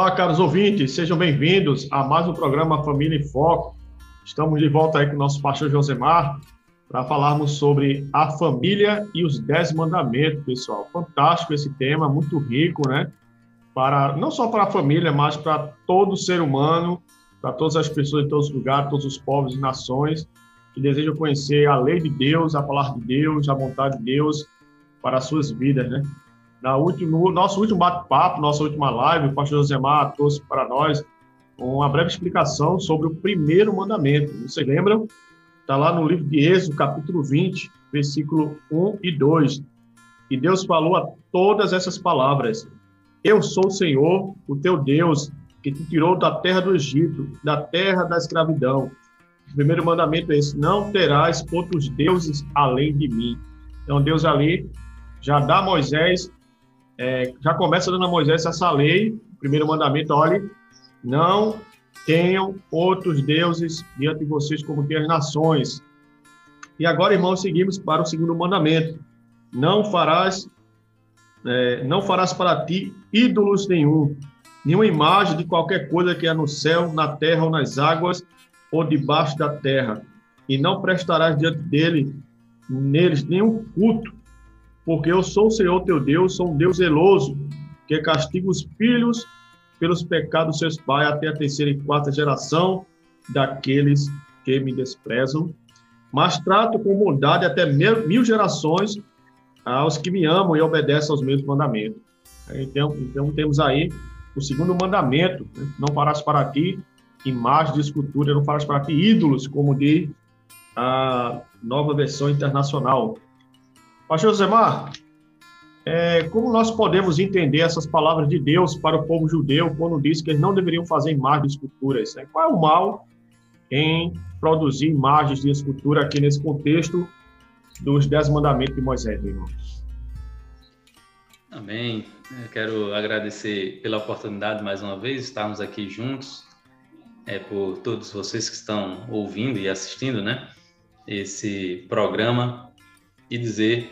Olá, caros ouvintes, sejam bem-vindos a mais um programa Família em Foco. Estamos de volta aí com o nosso pastor Josemar para falarmos sobre a família e os dez mandamentos, pessoal. Fantástico esse tema, muito rico, né? Para não só para a família, mas para todo ser humano, para todas as pessoas de todos os lugares, todos os povos e nações que desejam conhecer a lei de Deus, a palavra de Deus, a vontade de Deus para as suas vidas, né? Na último, nosso último bate-papo, nossa última live, o pastor Josemar trouxe para nós uma breve explicação sobre o primeiro mandamento. Vocês lembram? Está lá no livro de Êxodo, capítulo 20, versículo 1 e 2. E Deus falou a todas essas palavras: Eu sou o Senhor, o teu Deus, que te tirou da terra do Egito, da terra da escravidão. O primeiro mandamento é esse: Não terás outros deuses além de mim. Então, Deus ali já dá a Moisés é, já começa dando a Moisés essa lei, primeiro mandamento, olhe, não tenham outros deuses diante de vocês como tem as nações. E agora, irmãos, seguimos para o segundo mandamento. Não farás, é, não farás para ti ídolos nenhum, nenhuma imagem de qualquer coisa que é no céu, na terra ou nas águas ou debaixo da terra. E não prestarás diante dele, neles, nenhum culto, porque eu sou o Senhor teu Deus, sou um Deus zeloso, que castiga os filhos pelos pecados dos seus pais até a terceira e quarta geração daqueles que me desprezam, mas trato com bondade até mil, mil gerações aos que me amam e obedecem aos meus mandamentos. Então, então temos aí o segundo mandamento: né? não farás para ti imagem de escultura, não farás para ti ídolos, como diz a nova versão internacional. Pastor Josemar, é, como nós podemos entender essas palavras de Deus para o povo judeu quando diz que eles não deveriam fazer imagens de esculturas? Né? Qual é o mal em produzir imagens de escultura aqui nesse contexto dos Dez Mandamentos de Moisés, irmão? Amém. Eu quero agradecer pela oportunidade mais uma vez estarmos aqui juntos, é, por todos vocês que estão ouvindo e assistindo, né? Esse programa e dizer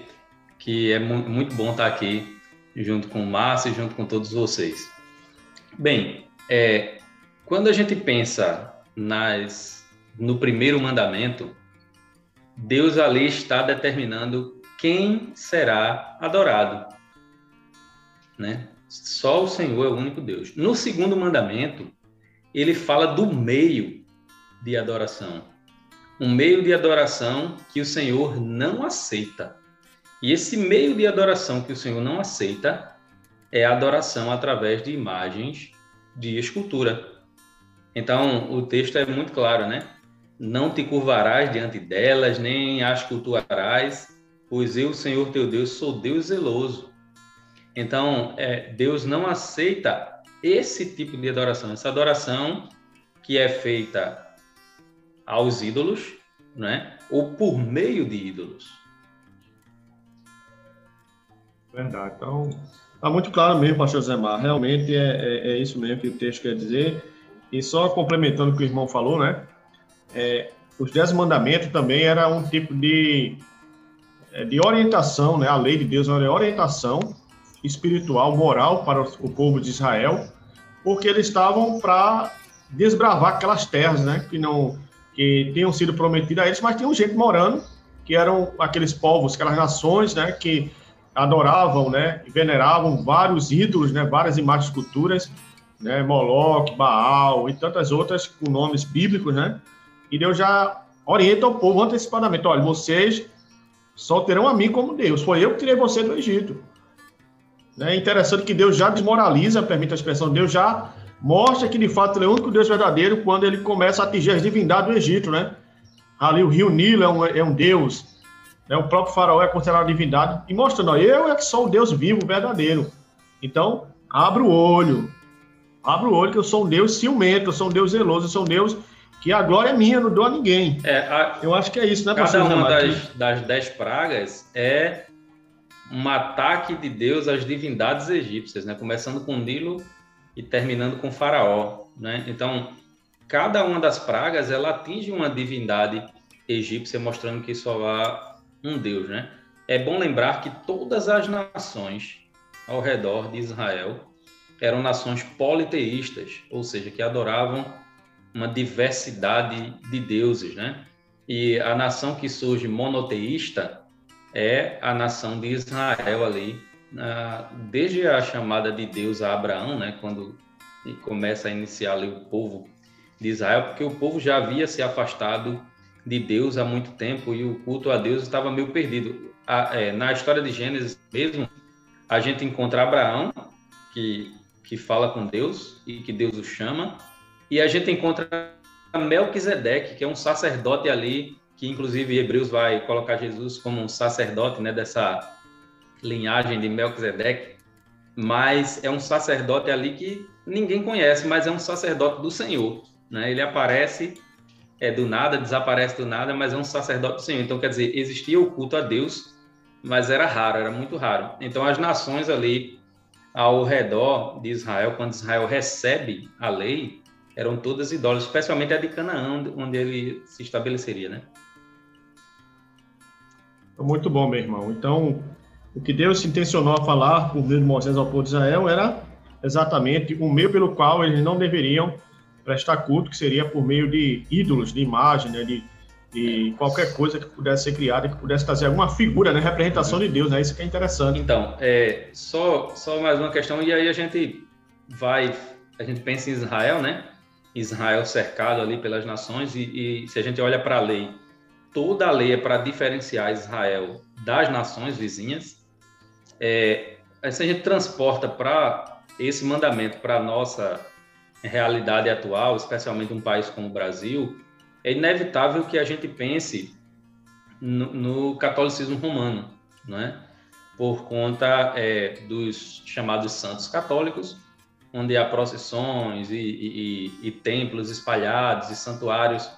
que é muito bom estar aqui junto com o Márcio e junto com todos vocês. Bem, é, quando a gente pensa nas, no primeiro mandamento, Deus ali está determinando quem será adorado. Né? Só o Senhor é o único Deus. No segundo mandamento, ele fala do meio de adoração. Um meio de adoração que o Senhor não aceita. E esse meio de adoração que o Senhor não aceita é a adoração através de imagens de escultura. Então, o texto é muito claro, né? Não te curvarás diante delas, nem as cultuarás, pois eu, Senhor teu Deus, sou Deus zeloso. Então, é, Deus não aceita esse tipo de adoração, essa adoração que é feita aos ídolos, né? ou por meio de ídolos. Verdade. Então, está muito claro mesmo, pastor Zemar. Realmente é, é, é, isso mesmo que o texto quer dizer. E só complementando o que o irmão falou, né? É, os dez mandamentos também era um tipo de, é, de orientação, né? A lei de Deus era orientação espiritual, moral para o povo de Israel, porque eles estavam para desbravar aquelas terras, né? Que não que tinham sido prometidas a eles, mas tinham gente morando que eram aqueles povos, aquelas nações, né? Que adoravam, né, veneravam vários ídolos, né, várias imagens culturas, né, Moloque, Baal e tantas outras com nomes bíblicos, né? E Deus já orienta o povo antecipadamente, olha, vocês só terão a mim como Deus. Foi eu que tirei você do Egito. É interessante que Deus já desmoraliza, permite a expressão, Deus já mostra que de fato ele é o único Deus verdadeiro quando ele começa a atingir as divindades do Egito, né? Ali o rio Nilo é um, é um Deus, Né? O próprio faraó é considerado divindade e mostrando, ó, eu é que sou o Deus vivo, verdadeiro. Então, abra o olho. Abra o olho que eu sou um Deus ciumento, eu sou um Deus zeloso, eu sou um Deus que a glória é minha, não dou a ninguém. É, a, eu acho que é isso, né, Cada uma das, das dez pragas é um ataque de Deus às divindades egípcias, né? Começando com Nilo e terminando com Faraó, né? Então, cada uma das pragas ela atinge uma divindade egípcia, mostrando que só há um Deus, né? É bom lembrar que todas as nações ao redor de Israel eram nações politeístas, ou seja, que adoravam uma diversidade de deuses, né? E a nação que surge monoteísta é a nação de Israel ali, desde a chamada de Deus a Abraão, né? Quando começa a iniciar ali o povo de Israel, porque o povo já havia se afastado de Deus há muito tempo e o culto a Deus estava meio perdido. A, é, na história de Gênesis mesmo, a gente encontra Abraão, que, que fala com Deus e que Deus o chama, e a gente encontra Melquisedeque, que é um sacerdote ali, que inclusive Hebreus vai colocar Jesus como um sacerdote né, dessa linhagem de Melquisedeque, mas é um sacerdote ali que ninguém conhece, mas é um sacerdote do Senhor. Né? Ele aparece é do nada, desaparece do nada, mas é um sacerdote do Senhor. Então, quer dizer, existia o culto a Deus, mas era raro, era muito raro. Então, as nações ali ao redor de Israel, quando Israel recebe a lei, eram todas idólatras, especialmente a de Canaã, onde ele se estabeleceria, né? Muito bom, meu irmão. Então, o que Deus intencionou a falar por meio de Moisés ao povo de Israel era exatamente o meio pelo qual eles não deveriam prestar culto, que seria por meio de ídolos, de imagem, né, de, de qualquer coisa que pudesse ser criada, que pudesse trazer alguma figura, né, representação de Deus, né, isso que é interessante. Então, é, só, só mais uma questão, e aí a gente vai, a gente pensa em Israel, né, Israel cercado ali pelas nações, e, e se a gente olha para a lei, toda a lei é para diferenciar Israel das nações vizinhas, é, se a gente transporta para esse mandamento para a nossa realidade atual, especialmente um país como o Brasil, é inevitável que a gente pense no, no catolicismo romano, né? por conta é, dos chamados santos católicos, onde há procissões e, e, e templos espalhados e santuários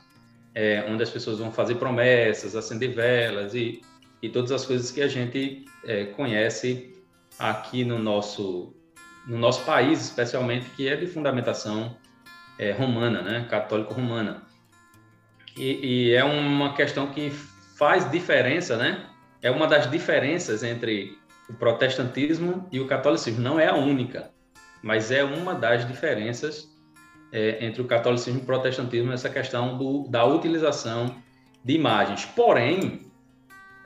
é, onde as pessoas vão fazer promessas, acender velas e, e todas as coisas que a gente é, conhece aqui no nosso no nosso país, especialmente, que é de fundamentação é, romana, né, católico-romana. E, e, é uma questão que faz diferença, né? É uma das diferenças entre o protestantismo e o catolicismo. Não é a única, mas é uma das diferenças é, entre o catolicismo e o protestantismo essa questão do, da utilização de imagens. Porém,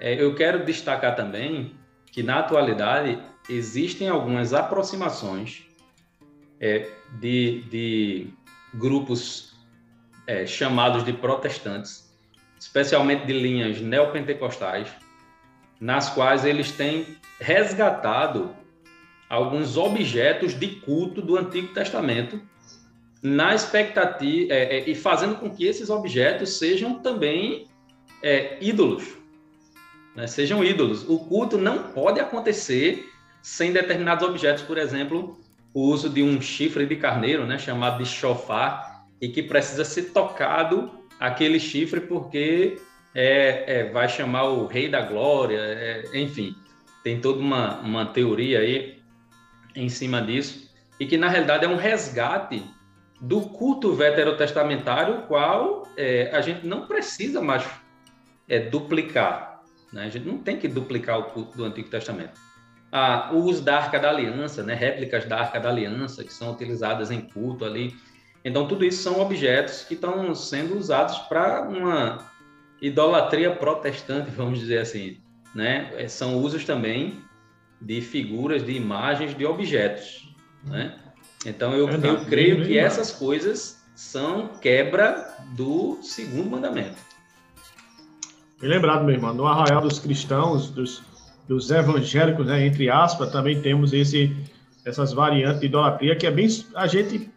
é, eu quero destacar também que na atualidade existem algumas aproximações é, de, de, grupos é, chamados de protestantes, especialmente de linhas neopentecostais, nas quais eles têm resgatado alguns objetos de culto do Antigo Testamento na expectativa é, é, e fazendo com que esses objetos sejam também é, ídolos, né? sejam ídolos. O culto não pode acontecer sem determinados objetos, por exemplo, o uso de um chifre de carneiro, né, chamado de chofar, e que precisa ser tocado aquele chifre porque é, é vai chamar o rei da glória, é, enfim, tem toda uma, uma teoria aí em cima disso, e que na realidade é um resgate do culto veterotestamentário, qual é, a gente não precisa mais é, duplicar. Né? A gente não tem que duplicar o culto do Antigo Testamento ah, o uso da Arca da Aliança, né, réplicas da Arca da Aliança que são utilizadas em culto ali. Então, tudo isso são objetos que estão sendo usados para uma idolatria protestante, vamos dizer assim. Né? É, são usos também de figuras, de imagens, de objetos. Né? Então, eu, eu creio que essas coisas são quebra do segundo mandamento. Bem lembrado, meu irmão. No arraial dos cristãos, dos dos evangélicos, né, entre aspas, também temos esse, essas variantes de idolatria que é bem. A gente,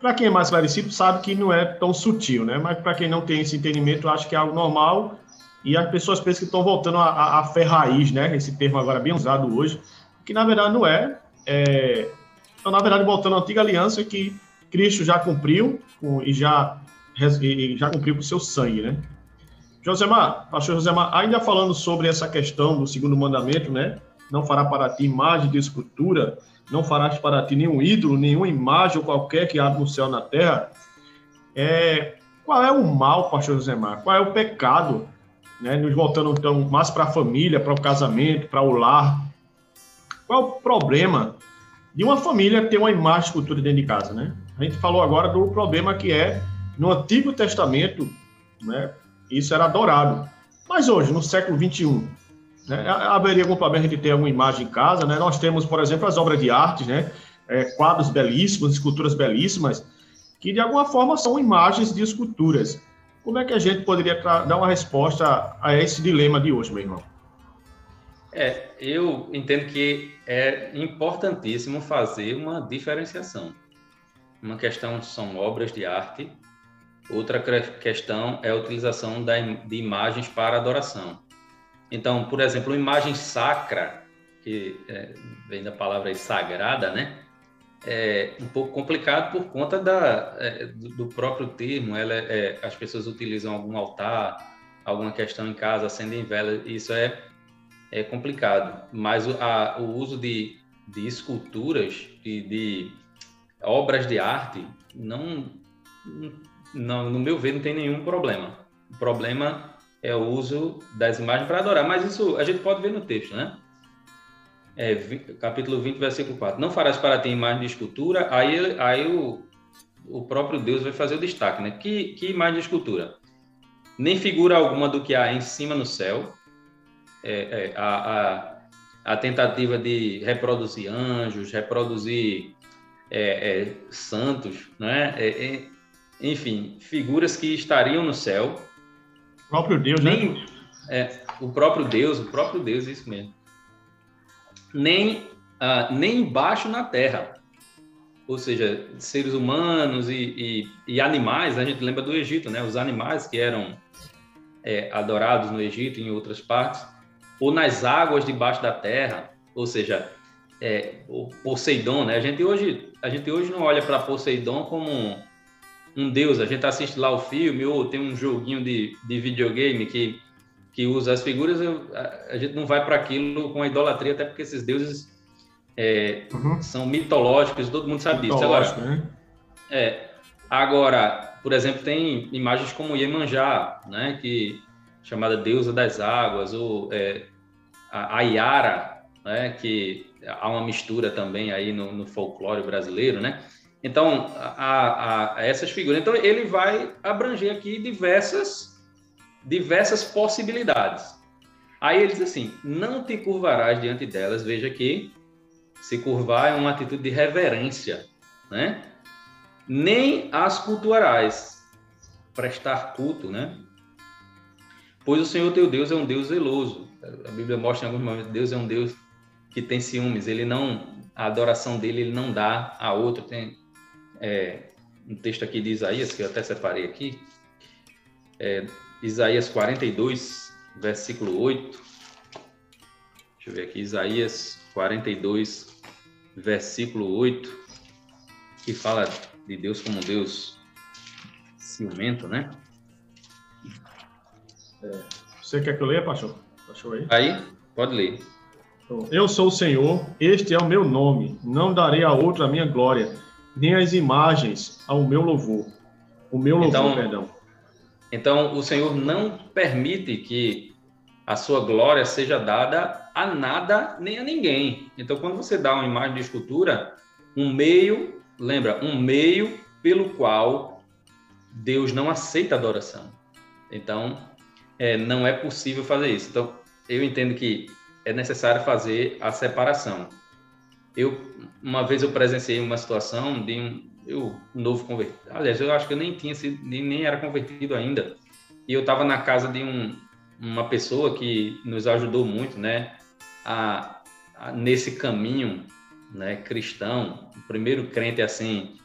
para quem é mais esclarecido, sabe que não é tão sutil, né? Mas para quem não tem esse entendimento, acho que é algo normal e as pessoas pensam que estão voltando à, à fé raiz, né? Esse termo agora bem usado hoje, que na verdade não é. é então, na verdade, voltando à antiga aliança que Cristo já cumpriu com, e, já, e já cumpriu com seu sangue, né? Josemar, pastor Josemar, ainda falando sobre essa questão do segundo mandamento, né? Não fará para ti imagem de escultura, não farás para ti nenhum ídolo, nenhuma imagem ou qualquer que há no céu na terra. É, qual é o mal, pastor Josemar? Qual é o pecado né? Nos voltando então mais para a família, para o casamento, para o lar. Qual é o problema de uma família ter uma imagem de escultura dentro de casa, né? A gente falou agora do problema que é no Antigo Testamento, né? Isso era adorado. Mas hoje, no século 21, né, haveria algum problema gente ter uma imagem em casa, né? Nós temos, por exemplo, as obras de arte, né? É, quadros belíssimos, esculturas belíssimas, que de alguma forma são imagens de esculturas. Como é que a gente poderia dar uma resposta a esse dilema de hoje, meu irmão? É, eu entendo que é importantíssimo fazer uma diferenciação. Uma questão são obras de arte, outra questão é a utilização de imagens para adoração. Então, por exemplo, uma imagem sacra, que é, vem da palavra sagrada, né? é um pouco complicado por conta da, é, do próprio termo. Ela, é, as pessoas utilizam algum altar, alguma questão em casa, acendem vela, isso é, é complicado. Mas o, a, o uso de, de esculturas e de, obras de arte, não, no meu ver, não tem nenhum problema. O problema é o uso das imagens para adorar. Mas isso a gente pode ver no texto, né? é, capítulo 20, versículo 4. Não farás para ti imagem de escultura, aí, aí o, o próprio Deus vai fazer o destaque, né? Que, que imagem de escultura? Nem figura alguma do que há em cima no céu, é, é, a, a, a, tentativa de reproduzir anjos, reproduzir é, é santos, né? É, é, enfim, figuras que estariam no céu. O próprio Deus, né? nem, né? o próprio Deus, o próprio Deus, isso mesmo nem, uh, nem embaixo na terra. Ou seja, seres humanos e, e, e, animais, a gente lembra do Egito, né? Os animais que eram é, adorados no Egito e em outras partes, ou nas águas debaixo da terra, ou seja, é, o Poseidon, né? A gente hoje, a gente hoje não olha para Poseidon como um, um, deus. A gente assiste lá o filme ou tem um joguinho de, de videogame que que usa as figuras, eu, a, a, gente não vai para aquilo com a idolatria, até porque esses deuses é, uhum. são mitológicos, todo mundo sabe disso. Agora, né? é, agora, por exemplo, tem imagens como Iemanjá, né, que chamada deusa das águas, ou é, a, a Yara, né, que há uma mistura também aí no, no folclore brasileiro, né? Então, a, a, essas figuras. Então, ele vai abranger aqui diversas diversas possibilidades. Aí ele diz assim: não te curvarás diante delas. Veja que se curvar é uma atitude de reverência, né? Nem as cultuarás, prestar culto, né? Pois o Senhor teu Deus é um Deus zeloso. A Bíblia mostra em alguns momentos Deus é um Deus que tem ciúmes. Ele não, a adoração dele ele não dá a outro. Tem é, um texto aqui de Isaías que eu até separei aqui. É, Isaías 42, versículo 8. Deixa eu ver aqui, Isaías 42, versículo 8, que fala de Deus como Deus ciumento, né? É. Você quer que eu leia, pastor? Pastor aí? Aí, pode ler. Então, eu sou o Senhor, este é o meu nome, não darei a outro a minha glória, nem as imagens ao meu louvor. O meu louvor, então, perdão. Então, o Senhor não permite que a sua glória seja dada a nada nem a ninguém. Então, quando você dá uma imagem de escultura, um meio, lembra, um meio pelo qual Deus não aceita adoração. Então, é, não é possível fazer isso. Então, eu entendo que é necessário fazer a separação. Eu, uma vez eu presenciei uma situação de um, eu novo convertido. Aliás, eu acho que eu nem tinha sido, nem, nem era convertido ainda. E eu estava na casa de um, uma pessoa que nos ajudou muito, né, a, a, nesse caminho, né, cristão. O primeiro crente assim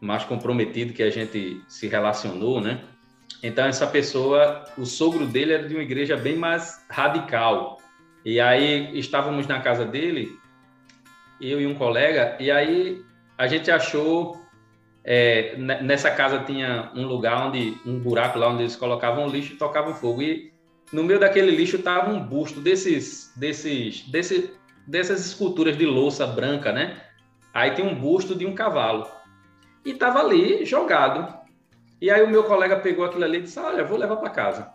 mais comprometido que a gente se relacionou, né? Então, essa pessoa, o sogro dele era de uma igreja bem mais radical. E aí, estávamos na casa dele, eu e um colega, e aí a gente achou. É, nessa casa tinha um lugar onde, um buraco lá onde eles colocavam lixo e tocavam fogo. E no meio daquele lixo estava um busto desses, desses, desse, dessas esculturas de louça branca, né? Aí tem um busto de um cavalo. E estava ali jogado. E aí o meu colega pegou aquilo ali e disse: Olha, vou levar para casa.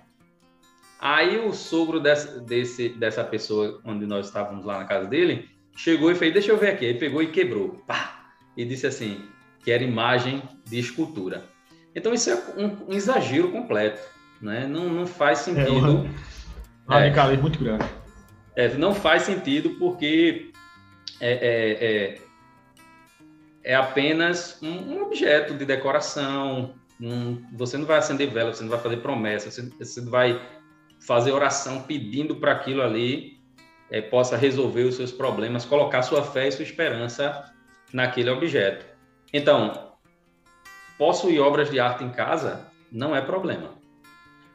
Aí o sogro dessa, desse, dessa pessoa, onde nós estávamos lá na casa dele, chegou e fez: Deixa eu ver aqui. Aí pegou e quebrou. Pá! E disse assim: Que era imagem de escultura. Então isso é um, um exagero completo. Né? Não, não faz é, sentido. É, radicalismo é, muito grande. É, não faz sentido porque é, é, é, é apenas um, um, objeto de decoração, um, você não vai acender vela, você não vai fazer promessa, você, você vai fazer oração pedindo para aquilo ali é, possa resolver os seus problemas, colocar sua fé e sua esperança naquele objeto. Então, possuir obras de arte em casa não é problema.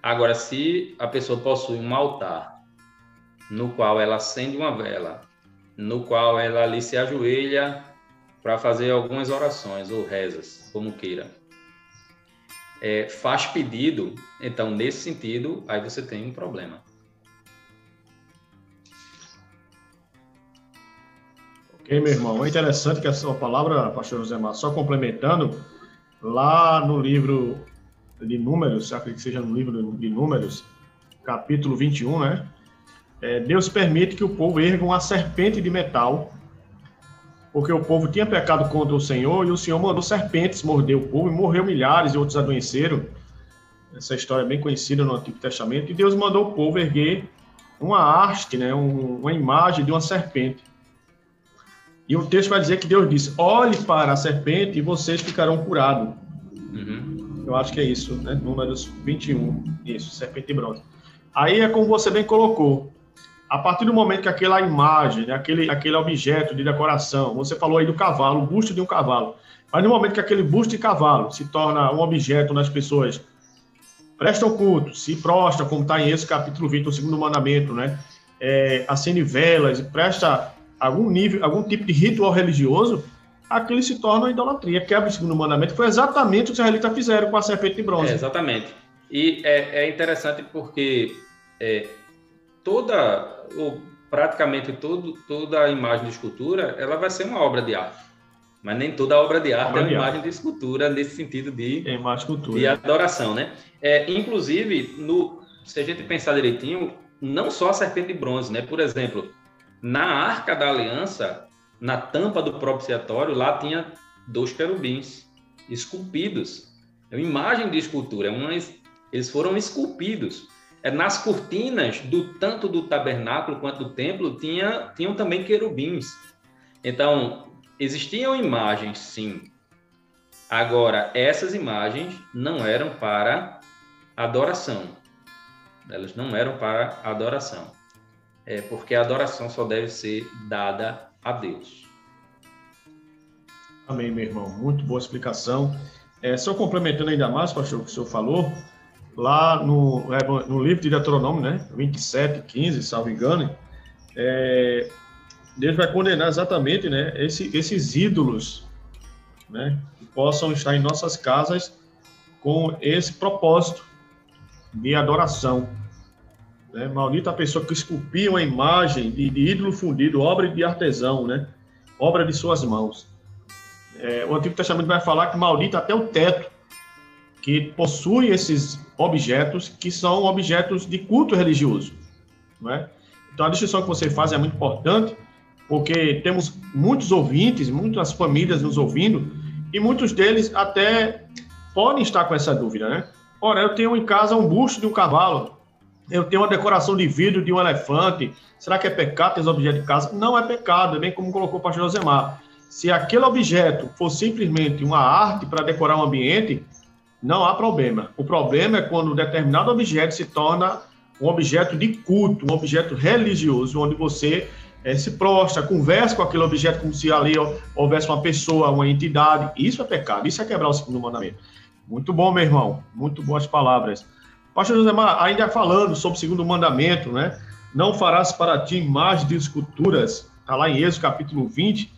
Agora, se a pessoa possui um altar no qual ela acende uma vela, no qual ela ali se ajoelha para fazer algumas orações ou rezas, como queira, é, faz pedido, então nesse sentido, aí você tem um problema. Ok, meu irmão. É interessante que a sua palavra, pastor José Mar, só complementando, lá no livro de Números, acredito que seja no livro de Números, capítulo 21, né? É, Deus permite que o povo erga uma serpente de metal porque o povo tinha pecado contra o Senhor e o Senhor mandou serpentes morder o povo e morreu milhares e outros adoeceram. Essa história é bem conhecida no Antigo Testamento. E Deus mandou o povo erguer uma haste, né, uma imagem de uma serpente. E o texto vai dizer que Deus disse: olhe para a serpente e vocês ficarão curados. Uhum. Eu acho que é isso, né? Números 21. Isso, serpente de bronze. Aí é como você bem colocou a partir do momento que aquela imagem, né, aquele, aquele objeto de decoração, você falou aí do cavalo, o busto de um cavalo, mas no momento que aquele busto de cavalo se torna um objeto nas pessoas prestam culto, se prostram, como está em esse capítulo 20, o segundo mandamento, né? É, acende velas, presta algum nível, algum tipo de ritual religioso, aquilo se torna idolatria, quebra o segundo mandamento. Foi exatamente o que os israelitas fizeram com a serpente de bronze. É, exatamente. E é, é interessante porque é, toda, ou praticamente todo, toda a imagem de escultura, ela vai ser uma obra de arte. Mas nem toda obra de arte obra é uma imagem arte. de escultura nesse sentido de, é de adoração, né? É, inclusive, no, se a gente pensar direitinho, não só a serpente de bronze, né? Por exemplo, na Arca da Aliança, na tampa do propiciatório, lá tinha dois querubins esculpidos. É uma imagem de escultura, é uma, eles foram esculpidos. É, nas cortinas do tanto do tabernáculo quanto do templo tinha tinham também querubins. Então existiam imagens, sim. Agora essas imagens não eram para adoração. Elas não eram para adoração. É porque a adoração só deve ser dada a Deus. Amém, meu irmão. Muito boa explicação. É, só complementando ainda mais, pastor, o que o senhor falou, lá no, é, no livro de Deuteronômio, né, 27, 15, salvo engano, é, Deus vai condenar exatamente né, esse, esses ídolos né, que possam estar em nossas casas com esse propósito de adoração. Né? Maldita a pessoa que esculpia uma imagem de, de, ídolo fundido, obra de artesão, né? obra de suas mãos. É, o Antigo Testamento vai falar que maldita até o teto que possui esses objetos que são objetos de culto religioso. Não é? Então, a distinção que você faz é muito importante, porque temos muitos ouvintes, muitas famílias nos ouvindo, e muitos deles até podem estar com essa dúvida, né? Ora, eu tenho em casa um busto de um cavalo, eu tenho uma decoração de vidro de um elefante, será que é pecado ter esse objeto de casa? Não é pecado, é bem como colocou o pastor Josemar. Se aquele objeto for simplesmente uma arte para decorar um ambiente, não há problema. O problema é quando um determinado objeto se torna um objeto de culto, um objeto religioso, onde você é, se prostra, conversa com aquele objeto como se ali houvesse uma pessoa, uma entidade. Isso é pecado, isso é quebrar o segundo mandamento. Muito bom, meu irmão. Muito boas palavras. Pastor Josemar, ainda falando sobre o segundo mandamento, né? Não farás para ti imagens de esculturas. Está lá em Êxodo capítulo 20.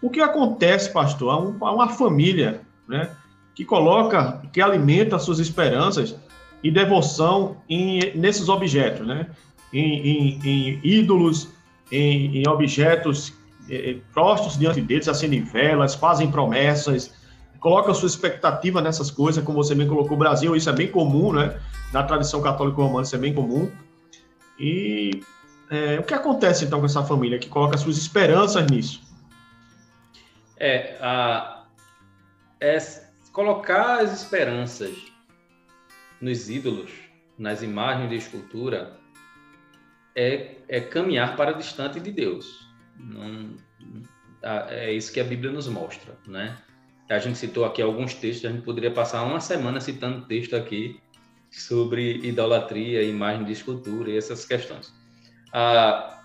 O que acontece, pastor? Há uma família, né? Que coloca, que alimenta suas esperanças e devoção em, nesses objetos, né? Em, em, em ídolos, em, em objetos eh, prostos diante deles, acendem velas, fazem promessas, coloca sua expectativa nessas coisas, como você bem colocou, o Brasil, isso é bem comum, né? Na tradição católica romana, isso é bem comum. E é, o que acontece então com essa família que coloca suas esperanças nisso? É, a, é colocar as esperanças nos ídolos, nas imagens de escultura, é, é caminhar para distante de Deus. Não, é isso que a Bíblia nos mostra, né? A gente citou aqui alguns textos, a gente poderia passar uma semana citando texto aqui sobre idolatria, imagem de escultura e essas questões. Ah,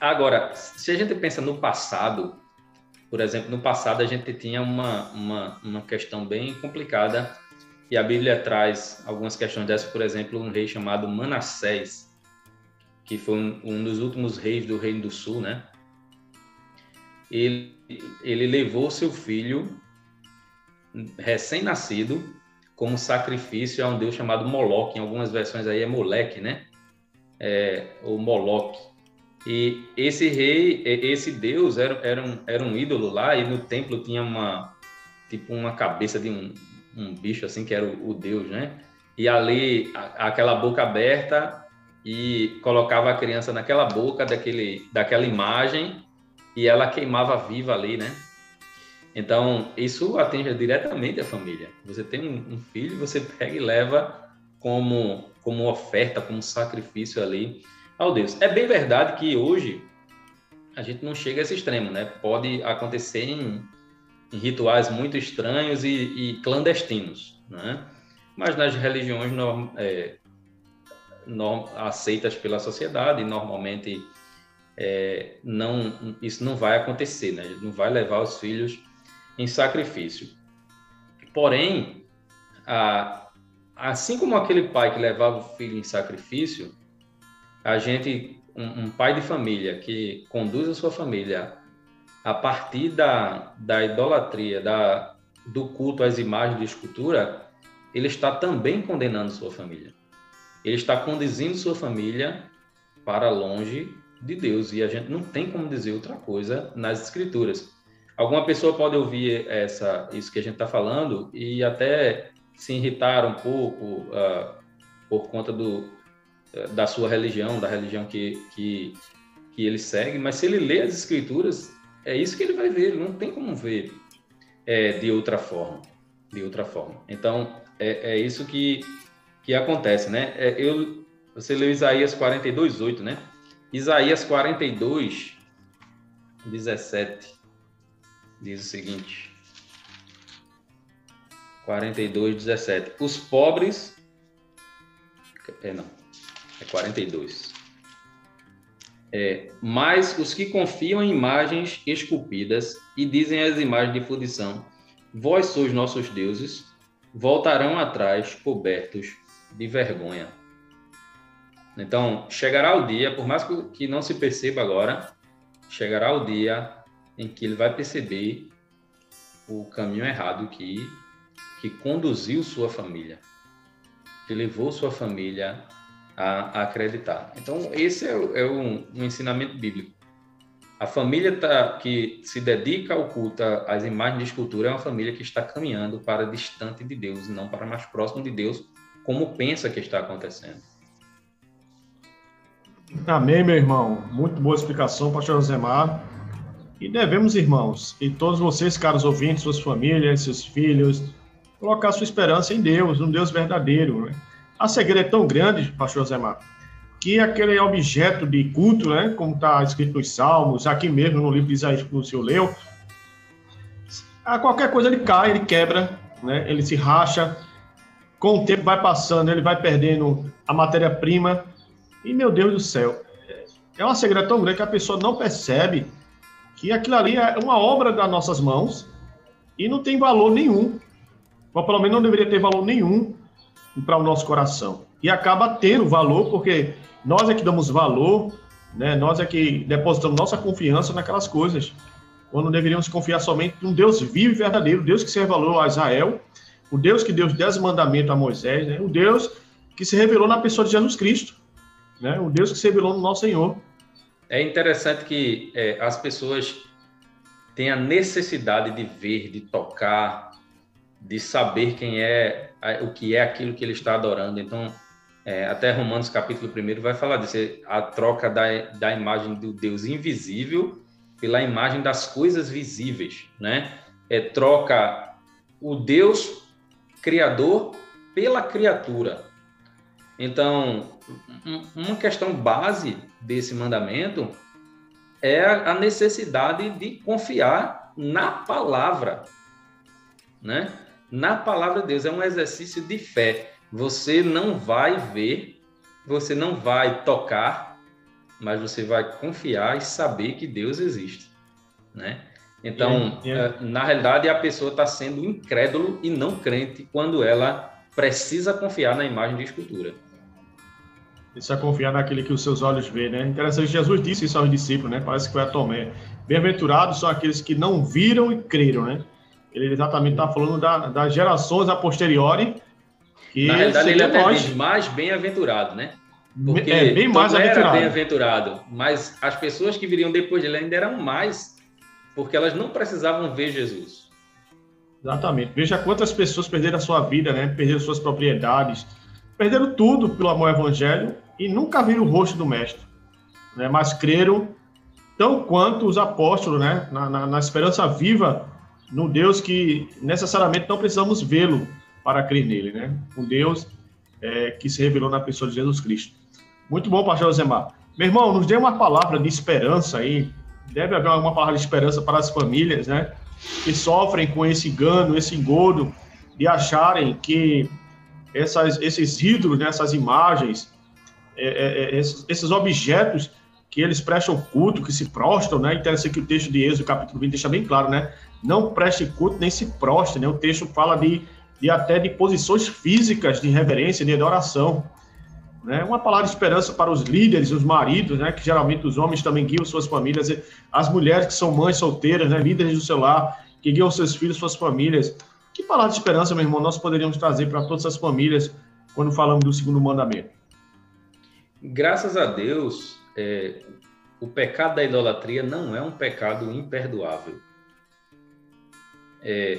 agora, se a gente pensa no passado, por exemplo, no passado a gente tinha uma, uma, uma questão bem complicada e a Bíblia traz algumas questões dessas, por exemplo, um rei chamado Manassés, que foi um, um dos últimos reis do Reino do Sul, né? Ele, ele levou seu filho recém-nascido como sacrifício a um deus chamado Moloque. Em algumas versões aí é Moleque, né? É, ou Moloque. E esse rei, esse deus era, era, um, era um ídolo lá e no templo tinha uma tipo uma cabeça de um, um bicho assim que era o, o deus, né? E ali a, aquela boca aberta e colocava a criança naquela boca daquele daquela imagem e ela queimava viva ali, né? Então, isso atinge diretamente a família. Você tem um, um filho, você pega e leva como, como oferta, como sacrifício ali ao Deus. É bem verdade que hoje a gente não chega a esse extremo, né? Pode acontecer em, em rituais muito estranhos e, e, clandestinos, né? Mas nas religiões norm, é, norm, aceitas pela sociedade, normalmente é, não, isso não vai acontecer, né? Não vai levar os filhos em sacrifício. Porém, a, assim como aquele pai que levava o filho em sacrifício, a gente, um, um pai de família que conduz a sua família a partir da, da idolatria, da, do culto às imagens de escultura, ele está também condenando sua família. Ele está conduzindo sua família para longe de Deus. E a gente não tem como dizer outra coisa nas Escrituras. Alguma pessoa pode ouvir essa, isso que a gente está falando e até se irritar um pouco uh, por conta do, uh, da sua religião, da religião que, que, que ele segue, mas se ele lê as escrituras, é isso que ele vai ver, não tem como ver é, de outra forma. De outra forma. Então, é, é isso que, que acontece, né? É, eu, você leu Isaías 42, 8, né? Isaías 42, 17 diz o seguinte: 42, 17. Os pobres. É, não. É 42. É, mas os que confiam em imagens esculpidas e dizem às imagens de fundição: Vós sois nossos deuses, voltarão atrás cobertos de vergonha. Então, chegará o dia, por mais que não se perceba agora, chegará o dia em que ele vai perceber o caminho errado que, que conduziu sua família, que levou sua família a, a acreditar. Então, esse é, é um, um, ensinamento bíblico. A família tá, que se dedica ao culto às imagens de escultura é uma família que está caminhando para distante de Deus, não para mais próximo de Deus, como pensa que está acontecendo. Amém, meu irmão. Muito boa explicação, pastor Josemar. E devemos, irmãos, e todos vocês, caros ouvintes, suas famílias, seus filhos, colocar sua esperança em Deus, um Deus verdadeiro. Né? A segredo é tão grande, pastor Zé Mar, que aquele objeto de culto, né, como está escrito nos Salmos, aqui mesmo no livro de Isaías que o senhor leu, a qualquer coisa ele cai, ele quebra, né, ele se racha, com o tempo vai passando, ele vai perdendo a matéria-prima, e meu Deus do céu, é uma segredo tão grande que a pessoa não percebe que aquilo ali é uma obra das nossas mãos e não tem valor nenhum. Ou pelo menos não deveria ter valor nenhum para o nosso coração. E acaba tendo valor, porque nós é que damos valor, né? nós é que depositamos nossa confiança naquelas coisas. Quando deveríamos confiar somente num Deus vivo e verdadeiro, Deus que se revelou a Israel, o Deus que deu os dez mandamentos a Moisés, né? o Deus que se revelou na pessoa de Jesus Cristo, né? o Deus que se revelou no nosso Senhor. É interessante que é, as pessoas têm a necessidade de ver, de tocar, de saber quem é, o que é aquilo que ele está adorando. Então, é, até Romanos capítulo 1 vai falar disso, a troca da, da imagem do Deus invisível pela imagem das coisas visíveis, né? É, troca o Deus criador pela criatura. Então, uma questão base desse mandamento é a necessidade de confiar na palavra, né? Na palavra de Deus é um exercício de fé. Você não vai ver, você não vai tocar, mas você vai confiar e saber que Deus existe, né? Então, é, é. na realidade, a pessoa está sendo incrédulo e não crente quando ela precisa confiar na imagem de escultura. Isso é confiar naquele que os seus olhos vê, né? Interessante, Jesus disse isso aos discípulos, né? Parece que foi a Tomé. Bem-aventurados são aqueles que não viram e creram, né? Ele exatamente está falando da, das gerações a posteriori. Que Na realidade, ele até diz mais bem-aventurado, né? Porque é, bem mais aventurado. bem-aventurado, mas as pessoas que viriam depois dele ainda eram mais, porque elas não precisavam ver Jesus. Exatamente. Veja quantas pessoas perderam a sua vida, né? Perderam suas propriedades, perderam tudo pelo amor ao evangelho e nunca viram o rosto do mestre, né? Mas creram tão quanto os apóstolos, né? Na, na, na esperança viva no Deus que necessariamente não precisamos vê-lo para crer nele, né? O Deus é, que se revelou na pessoa de Jesus Cristo. Muito bom, pastor Josemar. Meu irmão, nos dê uma palavra de esperança aí. Deve haver alguma palavra de esperança para as famílias, né? Que sofrem com esse engano, esse engodo de acharem que essas, esses ídolos, né, essas imagens, é, é, é esses, esses objetos que eles prestam culto, que se prostram, né? Interessante que o texto de Êxodo, capítulo 20, deixa bem claro, né? Não preste culto nem se prostre, né? O texto fala de, de até de posições físicas de reverência, de adoração. Né? Uma palavra de esperança para os líderes, os maridos, né? Que geralmente os homens também guiam suas famílias, as mulheres que são mães solteiras, né? Líderes do seu lar, que guiam seus filhos, suas famílias. Que palavra de esperança, meu irmão, nós poderíamos trazer para todas as famílias quando falamos do segundo mandamento? Graças a Deus, é, o pecado da idolatria não é um pecado imperdoável. É,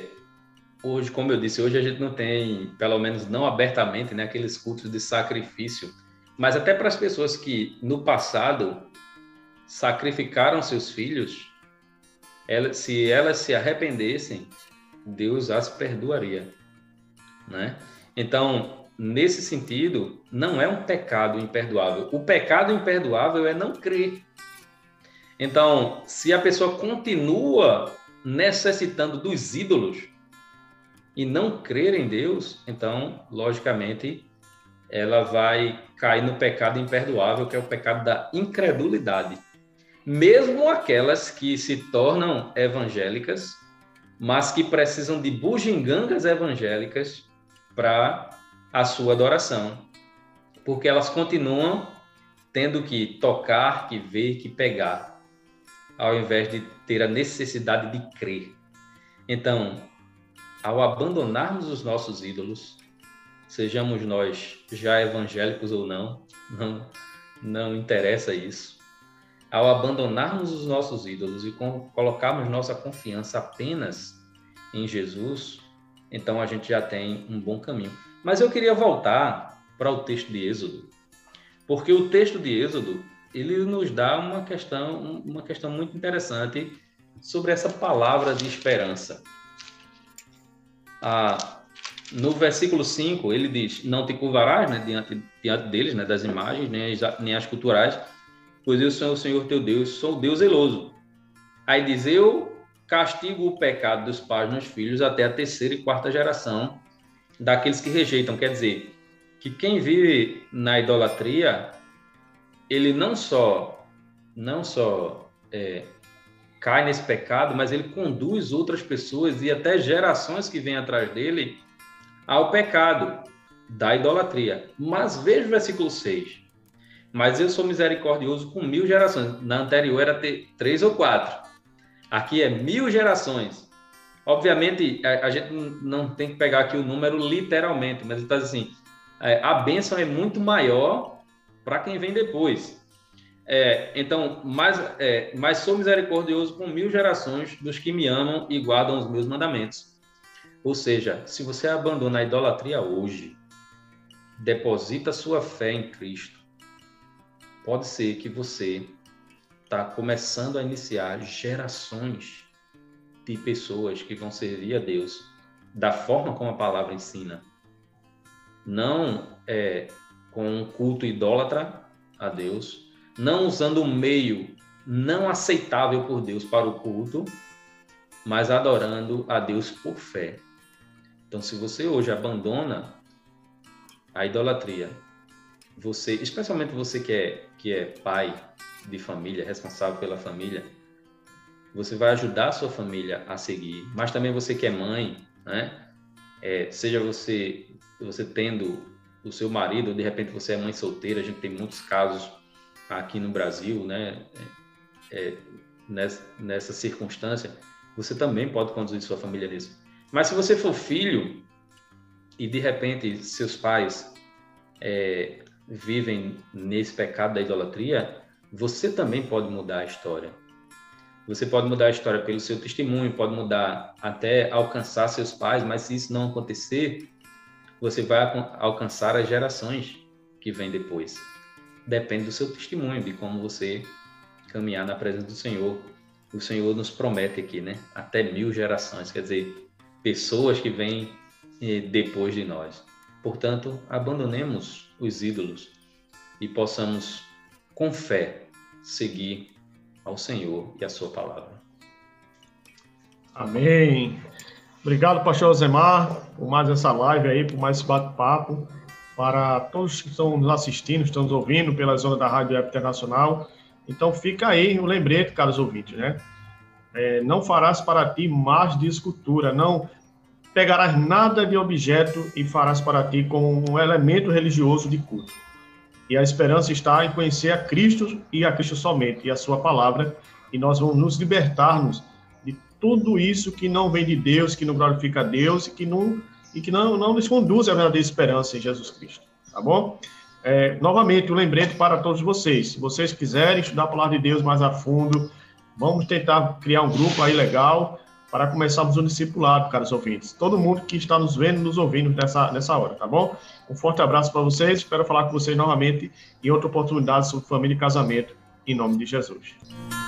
hoje, como eu disse, hoje a gente não tem, pelo menos não abertamente, né, aqueles cultos de sacrifício, mas até para as pessoas que no passado sacrificaram seus filhos, elas, se elas se arrependessem, Deus as perdoaria, né? Então, nesse sentido, não é um pecado imperdoável. O pecado imperdoável é não crer. Então, se a pessoa continua necessitando dos ídolos e não crer em Deus, então, logicamente, ela vai cair no pecado imperdoável, que é o pecado da incredulidade. Mesmo aquelas que se tornam evangélicas, mas que precisam de bugigangas evangélicas para a sua adoração, porque elas continuam tendo que tocar, que ver, que pegar, ao invés de ter a necessidade de crer. Então, ao abandonarmos os nossos ídolos, sejamos nós já evangélicos ou não, não, não interessa isso. Ao abandonarmos os nossos ídolos e colocarmos nossa confiança apenas em Jesus, então a gente já tem um bom caminho. Mas eu queria voltar para o texto de Êxodo, porque o texto de Êxodo ele nos dá uma questão, uma questão muito interessante sobre essa palavra de esperança. Ah, no versículo 5, ele diz: Não te curvarás né, diante, diante deles, né, das imagens, nem as, nem as culturais, pois eu sou o Senhor teu Deus, sou Deus zeloso. Aí diz: Eu castigo o pecado dos pais nos filhos até a terceira e quarta geração daqueles que rejeitam. Quer dizer, que quem vive na idolatria, ele não só, não só é, cai nesse pecado, mas ele conduz outras pessoas e até gerações que vêm atrás dele ao pecado da idolatria. Mas veja o versículo 6. Mas eu sou misericordioso com mil gerações. Na anterior era ter três ou quatro. Aqui é mil gerações. Obviamente, a, a gente não tem que pegar aqui o número literalmente, mas ele está assim: é, a bênção é muito maior para quem vem depois. É, então, mais, é, mais sou misericordioso com mil gerações dos que me amam e guardam os meus mandamentos. Ou seja, se você abandona a idolatria hoje, deposita sua fé em Cristo, pode ser que você está começando a iniciar gerações de pessoas que vão servir a Deus da forma como a palavra ensina. Não é, com um culto idólatra a Deus, não usando um meio não aceitável por Deus para o culto, mas adorando a Deus por fé. Então, se você hoje abandona a idolatria, você, especialmente você que é, que é pai de família, responsável pela família, você vai ajudar a sua família a seguir, mas também você que é mãe, né? É, seja você você tendo o seu marido, ou de repente você é mãe solteira, a gente tem muitos casos aqui no Brasil, né? É, é nessa, nessa circunstância, você também pode conduzir sua família nisso. Mas se você for filho e de repente seus pais é, vivem nesse pecado da idolatria, você também pode mudar a história. Você pode mudar a história pelo seu testemunho, pode mudar até alcançar seus pais, mas se isso não acontecer, você vai alcançar as gerações que vêm depois. Depende do seu testemunho, de como você caminhar na presença do Senhor. O Senhor nos promete aqui, né? Até mil gerações, quer dizer, pessoas que vêm eh, depois de nós. Portanto, abandonemos os ídolos e possamos, com fé, seguir ao Senhor e à Sua palavra. Amém. Obrigado, pastor Osemar, por mais essa live aí, por mais esse bate-papo. Para todos que estão nos assistindo, estão nos ouvindo pela zona da Rádio Web Internacional. Então, fica aí o lembrete, caros ouvintes, né? É, não farás para ti mais de escultura, não pegarás nada de objeto e farás para ti como um elemento religioso de culto. E a esperança está em conhecer a Cristo e a Cristo somente, e a sua palavra, e nós vamos nos libertarmos de tudo isso que não vem de Deus, que não glorifica a Deus e que não, e que não, não nos conduz à verdadeira esperança em Jesus Cristo. Tá bom? É, novamente, um lembrete para todos vocês. Se vocês quiserem estudar a palavra de Deus mais a fundo, vamos tentar criar um grupo aí legal para começarmos o discipulado, caros ouvintes. Todo mundo que está nos vendo, nos ouvindo nessa, nessa hora, tá bom? Um forte abraço para vocês, espero falar com vocês novamente em outra oportunidade sobre família e casamento, em nome de Jesus.